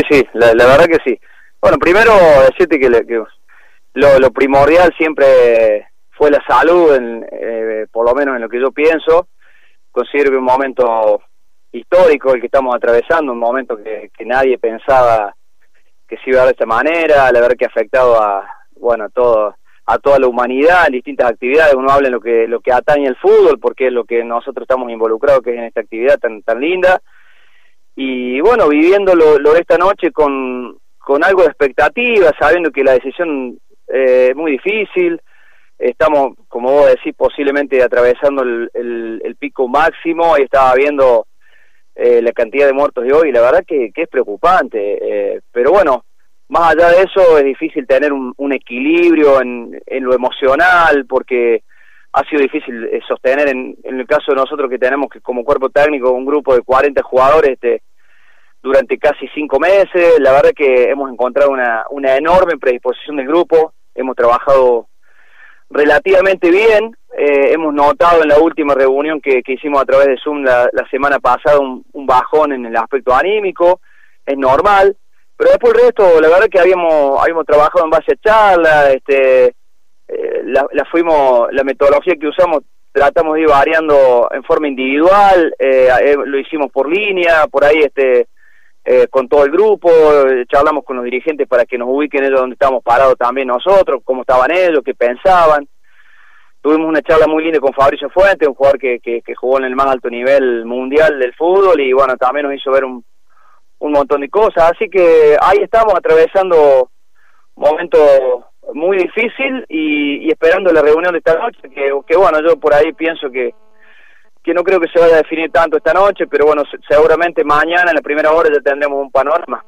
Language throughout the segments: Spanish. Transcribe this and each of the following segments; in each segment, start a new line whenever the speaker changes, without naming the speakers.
Sí, sí, la, verdad que sí. Bueno, primero decirte que, lo, primordial siempre fue la salud, en, eh, por lo menos en lo que yo pienso. Considero que un momento histórico el que estamos atravesando, un momento que, nadie pensaba que se iba a dar de esta manera, la verdad que afectado a, bueno, a todo, a toda la humanidad en distintas actividades. Uno habla en lo que, lo que atañe el fútbol, porque es lo que nosotros estamos involucrados, que es en esta actividad tan, tan linda y bueno, viviéndolo lo de esta noche con, con algo de expectativa, sabiendo que la decisión eh, es muy difícil, estamos, como vos decís, posiblemente atravesando el, el, pico máximo, y estaba viendo eh, la cantidad de muertos de hoy, y la verdad que, que es preocupante, eh, pero bueno, más allá de eso es difícil tener un, un equilibrio en, en, lo emocional, porque ha sido difícil sostener en, en el caso de nosotros que tenemos que como cuerpo técnico un grupo de 40 jugadores, este, durante casi cinco meses. La verdad que hemos encontrado una, una enorme predisposición del grupo, hemos trabajado relativamente bien, eh, hemos notado en la última reunión que, que hicimos a través de Zoom la, semana pasada un, bajón en el aspecto anímico, es normal, pero después el resto, la verdad que habíamos, habíamos trabajado en base a charlas, este, eh, la, la, fuimos, la metodología que usamos tratamos de ir variando en forma individual, eh, lo hicimos por línea, por ahí este eh, con todo el grupo, eh, charlamos con los dirigentes para que nos ubiquen ellos donde estábamos parados también nosotros, cómo estaban ellos, qué pensaban. Tuvimos una charla muy linda con Fabricio Fuente, un jugador que, que, jugó en el más alto nivel mundial del fútbol y bueno, también nos hizo ver un, un montón de cosas. Así que ahí estamos atravesando un momento muy difícil y, y esperando la reunión de esta noche, que, que bueno, yo por ahí pienso que, que no creo que se vaya a definir tanto esta noche, pero bueno, seguramente mañana en la primera hora ya tendremos un panorama.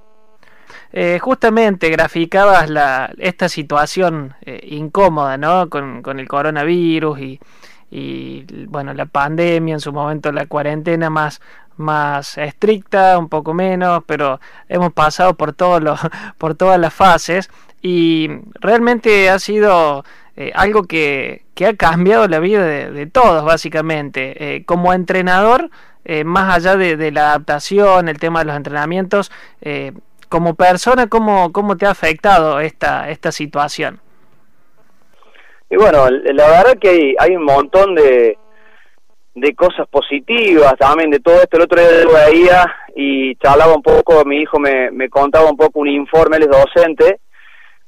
Eh, justamente graficabas la, esta situación eh, incómoda, ¿no? Con, con el coronavirus y, y, bueno, la pandemia, en su momento la cuarentena más, más estricta, un poco menos, pero hemos pasado por, todos los, por todas las fases y realmente ha sido eh, algo que, que, ha cambiado la vida de, todos, básicamente. Eh, como entrenador, eh, más allá de, la adaptación, el tema de los entrenamientos, como persona, ¿cómo, ¿cómo te ha afectado esta, esta situación?
Y bueno, la verdad que hay, hay un montón de, de cosas positivas también de todo esto. El otro día lo veía y charlaba un poco, mi hijo me, me contaba un poco un informe, él es docente,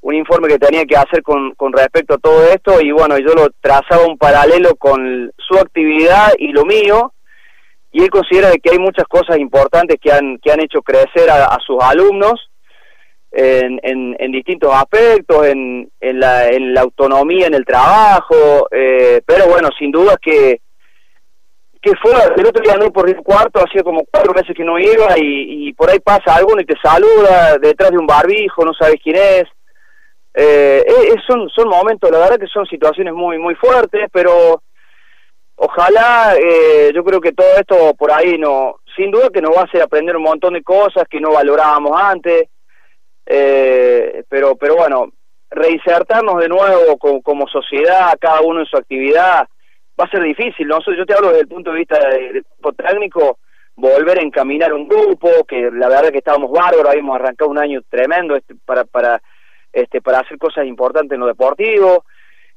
un informe que tenía que hacer con, con respecto a todo esto y bueno, yo lo trazaba un paralelo con su actividad y lo mío y él considera que hay muchas cosas importantes que han, que han hecho crecer a, sus alumnos en, en, distintos aspectos, en, en, la, en la autonomía en el trabajo, eh, pero bueno, sin duda que que fue, el otro día no por el cuarto, hacía como cuatro meses que no iba y, y por ahí pasa alguno y te saluda detrás de un barbijo, no sabes quién es, eh, eh, son, son momentos, la verdad que son situaciones muy, muy fuertes, pero ojalá, eh, yo creo que todo esto por ahí no, sin duda que nos va a hacer aprender un montón de cosas que no valorábamos antes, eh, pero, pero bueno, reinsertarnos de nuevo como, como, sociedad, cada uno en su actividad, va a ser difícil. ¿no? Yo te hablo desde el punto de vista del grupo técnico, volver a encaminar un grupo, que la verdad que estábamos bárbaros, habíamos arrancado un año tremendo este, para, para este, para hacer cosas importantes en lo deportivo.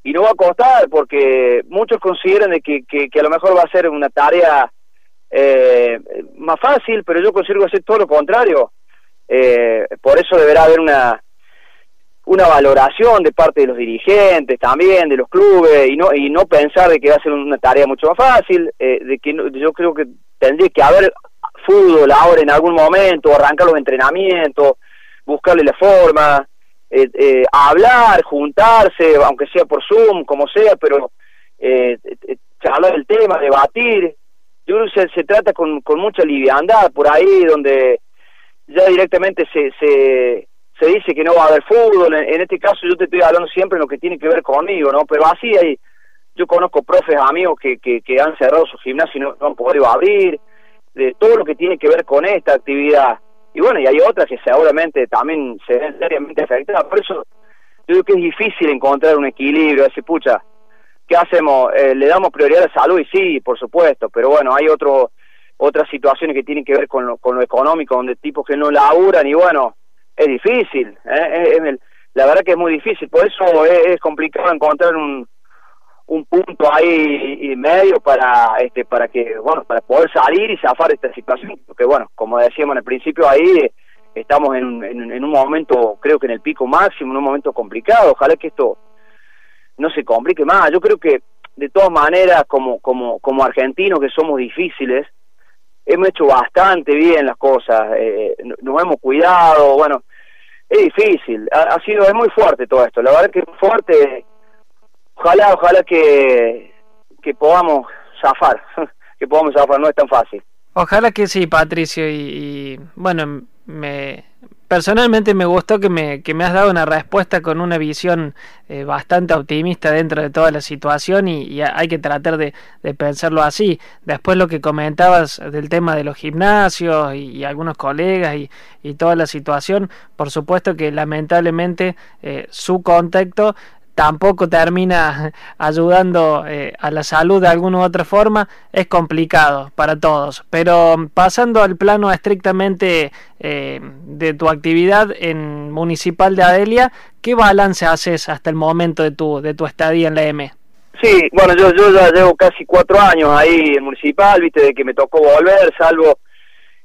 Y no va a costar porque muchos consideran de que, que, a lo mejor va a ser una tarea eh, más fácil, pero yo a ser todo lo contrario. Eh, por eso deberá haber una una valoración de parte de los dirigentes también de los clubes y no y no pensar de que va a ser una tarea mucho más fácil eh, de que yo creo que tendría que haber fútbol ahora en algún momento arrancar los entrenamientos buscarle la forma eh, eh, hablar, juntarse, aunque sea por Zoom, como sea, pero eh, eh, charlar el tema, debatir. Yo creo que se, trata con, con mucha liviandad por ahí, donde ya directamente se, se, se dice que no va a haber fútbol. En, este caso yo te estoy hablando siempre en lo que tiene que ver conmigo, ¿no? Pero así hay, yo conozco profes, amigos que, que, que han cerrado su gimnasio y no, no han podido abrir, de todo lo que tiene que ver con esta actividad y bueno, y hay otras que seguramente también se ven seriamente afectadas. Por eso yo creo que es difícil encontrar un equilibrio, decir, pucha, ¿qué hacemos? Eh, ¿Le damos prioridad a la salud? Y sí, por supuesto, pero bueno, hay otro otras situaciones que tienen que ver con lo, con lo económico, donde tipos que no laburan y bueno, es difícil, ¿eh? la verdad que es muy difícil, por eso es, complicado encontrar un, un punto ahí y medio para este para que bueno para poder salir y zafar esta situación. Porque bueno como decíamos en el principio ahí estamos en, en, un momento creo que en el pico máximo en un momento complicado. Ojalá que esto no se complique más. Yo creo que de todas maneras como como como argentinos que somos difíciles hemos hecho bastante bien las cosas eh, nos hemos cuidado bueno es difícil, ha, sido, es muy fuerte todo esto, la verdad que es fuerte, ojalá, ojalá que, que podamos zafar, que podamos zafar, no es tan fácil.
Ojalá que sí, Patricio, y, y bueno, me, personalmente me gustó que me, que me has dado una respuesta con una visión eh, bastante optimista dentro de toda la situación y, hay que tratar de, pensarlo así. Después lo que comentabas del tema de los gimnasios y, algunos colegas y, y, toda la situación, por supuesto que lamentablemente eh, su contexto tampoco termina ayudando eh, a la salud de alguna u otra forma, es complicado para todos. Pero pasando al plano estrictamente eh, de tu actividad en Municipal de Adelia, ¿qué balance haces hasta el momento de tu, de tu estadía en la M?
Sí, bueno, yo, yo ya llevo casi cuatro años ahí en Municipal, viste, de que me tocó volver, salvo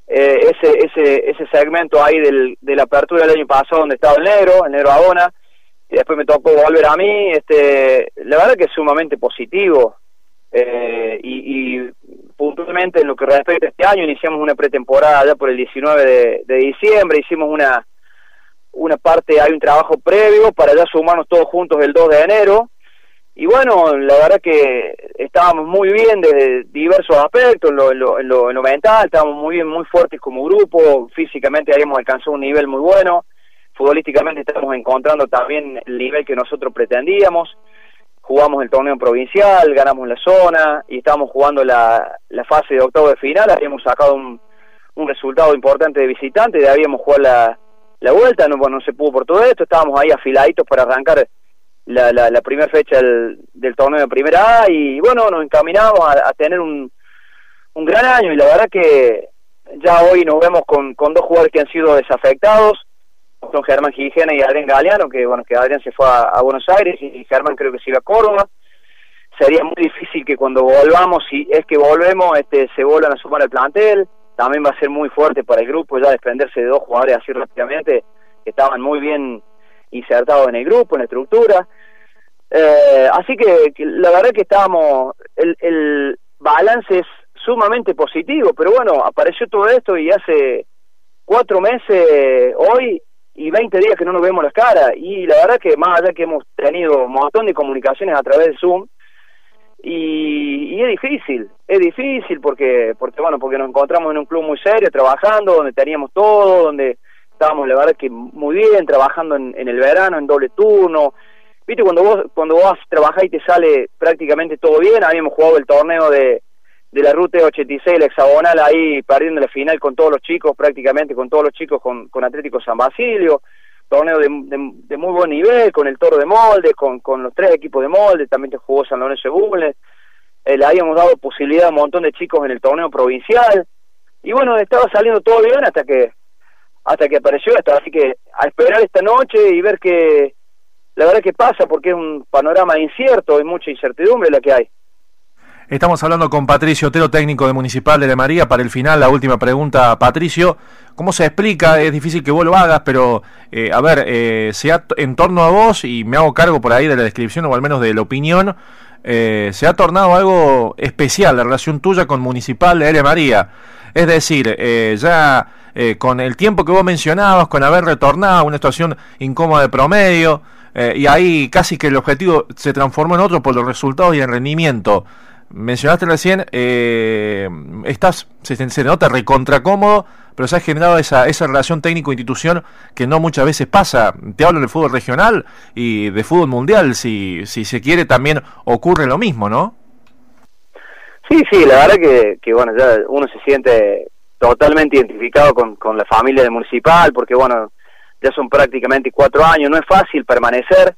eh, ese, ese, ese segmento ahí del, de la apertura del año pasado donde estaba el negro, el negro Abona después me tocó volver a mí, este, la verdad que es sumamente positivo. Eh, y, puntualmente en lo que respecta a este año, iniciamos una pretemporada ya por el 19 de, de, diciembre, hicimos una, una parte, hay un trabajo previo para ya sumarnos todos juntos el 2 de enero. Y bueno, la verdad que estábamos muy bien desde diversos aspectos, en lo, en lo, en lo, en lo mental, estábamos muy bien, muy fuertes como grupo, físicamente habíamos alcanzado un nivel muy bueno futbolísticamente estamos encontrando también el nivel que nosotros pretendíamos. Jugamos el torneo provincial, ganamos la zona y estamos jugando la, la fase de octavo de final. Habíamos sacado un, un resultado importante de visitante, de habíamos jugado la, la vuelta, no, bueno, no se pudo por todo esto. Estábamos ahí afiladitos para arrancar la, la, primera fecha del, del, torneo de primera A y bueno, nos encaminamos a, a tener un, un gran año y la verdad que ya hoy nos vemos con, con dos jugadores que han sido desafectados son Germán Gijena y Adrián Galeano, que bueno, que Adrián se fue a, Buenos Aires y Germán creo que se iba a Córdoba. Sería muy difícil que cuando volvamos, si es que volvemos, este se vuelvan a sumar al plantel. También va a ser muy fuerte para el grupo ya desprenderse de dos jugadores así rápidamente, que estaban muy bien insertados en el grupo, en la estructura. Eh, así que, la verdad que estábamos, el, el balance es sumamente positivo, pero bueno, apareció todo esto y hace cuatro meses hoy y 20 días que no nos vemos las caras. Y la verdad que más allá que hemos tenido un montón de comunicaciones a través de Zoom, y, y, es difícil, es difícil porque, porque bueno, porque nos encontramos en un club muy serio, trabajando, donde teníamos todo, donde estábamos la verdad que muy bien, trabajando en, en el verano, en doble turno. Viste, cuando vos, cuando vos trabajás y te sale prácticamente todo bien, habíamos jugado el torneo de, de la ruta 86, el hexagonal ahí perdiendo la final con todos los chicos, prácticamente con todos los chicos con, Atlético San Basilio, torneo de, de, muy buen nivel, con el Toro de Molde, con, con los tres equipos de Molde, también te jugó San Lorenzo de eh, le habíamos dado posibilidad a un montón de chicos en el torneo provincial, y bueno, estaba saliendo todo bien hasta que hasta que apareció esto, así que a esperar esta noche y ver que la verdad que pasa, porque es un panorama incierto, hay mucha incertidumbre la que hay.
Estamos hablando con Patricio Otero, técnico de Municipal de La María. Para el final, la última pregunta, Patricio. ¿Cómo se explica? Es difícil que vos lo hagas, pero eh, a ver, eh, sea en torno a vos, y me hago cargo por ahí de la descripción o al menos de la opinión, eh, se ha tornado algo especial la relación tuya con Municipal de La María. Es decir, eh, ya con el tiempo que vos mencionabas, con haber retornado a una situación incómoda de promedio, y ahí casi que el objetivo se transformó en otro por los resultados y el rendimiento mencionaste recién, eh, estás, se, se, nota recontra cómodo, pero se ha generado esa, esa relación técnico-institución que no muchas veces pasa. Te hablo del fútbol regional y de fútbol mundial, si, si se quiere también ocurre lo mismo, ¿no?
Sí, sí, la verdad que, que bueno, ya uno se siente totalmente identificado con, con la familia de Municipal, porque bueno, ya son prácticamente cuatro años, no es fácil permanecer,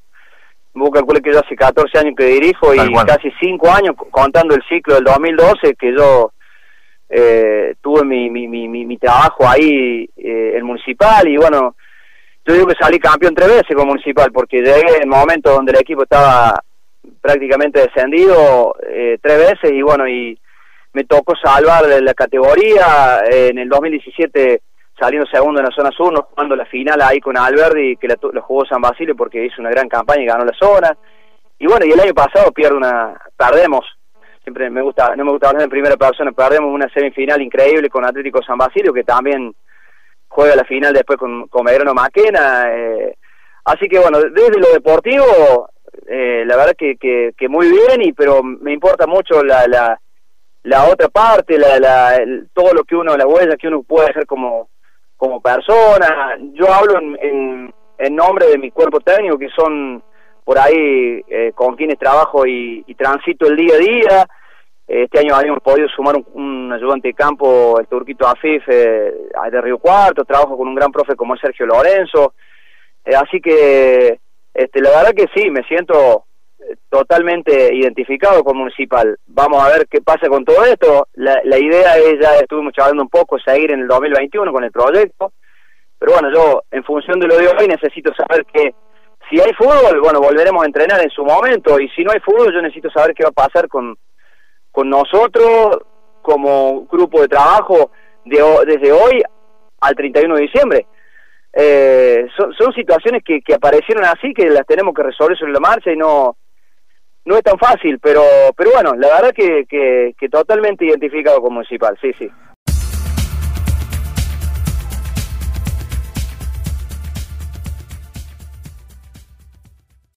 Vos calculé que yo hace 14 años que dirijo y casi 5 años contando el ciclo del 2012 que yo eh, tuve mi, mi, mi, mi, trabajo ahí, eh, el municipal, y bueno, yo digo que salí campeón tres veces con Municipal, porque llegué en el momento donde el equipo estaba prácticamente descendido eh, tres veces y bueno, y me tocó salvar la categoría. en el 2017 saliendo segundo en la zona sur, jugando la final ahí con Alberdi, que lo jugó San Basilio porque hizo una gran campaña y ganó la zona. Y bueno, y el año pasado pierde una, perdemos, siempre me gusta, no me gusta hablar en primera persona, perdemos una semifinal increíble con Atlético San Basilio, que también juega la final después con, con Medrano Maquena. Eh, así que bueno, desde lo deportivo, eh, la verdad que, que, muy bien, y pero me importa mucho la, la, la otra parte, la, la, todo lo que uno, la huella que uno puede hacer como, como persona. Yo hablo en, en, nombre de mi cuerpo técnico, que son por ahí eh, con quienes trabajo y, transito el día a día. Este año habíamos podido sumar un, ayudante de campo, el turquito Afif, eh, de Río Cuarto, trabajo con un gran profe como es Sergio Lorenzo. Eh, así que este, la verdad que sí, me siento totalmente identificado con Municipal. Vamos a ver qué pasa con todo esto. La, la idea es, ya estuvimos charlando un poco, seguir en el 2021 con el proyecto. Pero bueno, yo, en función de lo de hoy, necesito saber que si hay fútbol, bueno, volveremos a entrenar en su momento. Y si no hay fútbol, yo necesito saber qué va a pasar con, con nosotros como grupo de trabajo de, desde hoy al 31 de diciembre. Eh, son, son situaciones que, que aparecieron así, que las tenemos que resolver sobre la marcha y no no es tan fácil, pero pero bueno, la verdad que, que, totalmente identificado como municipal, sí, sí.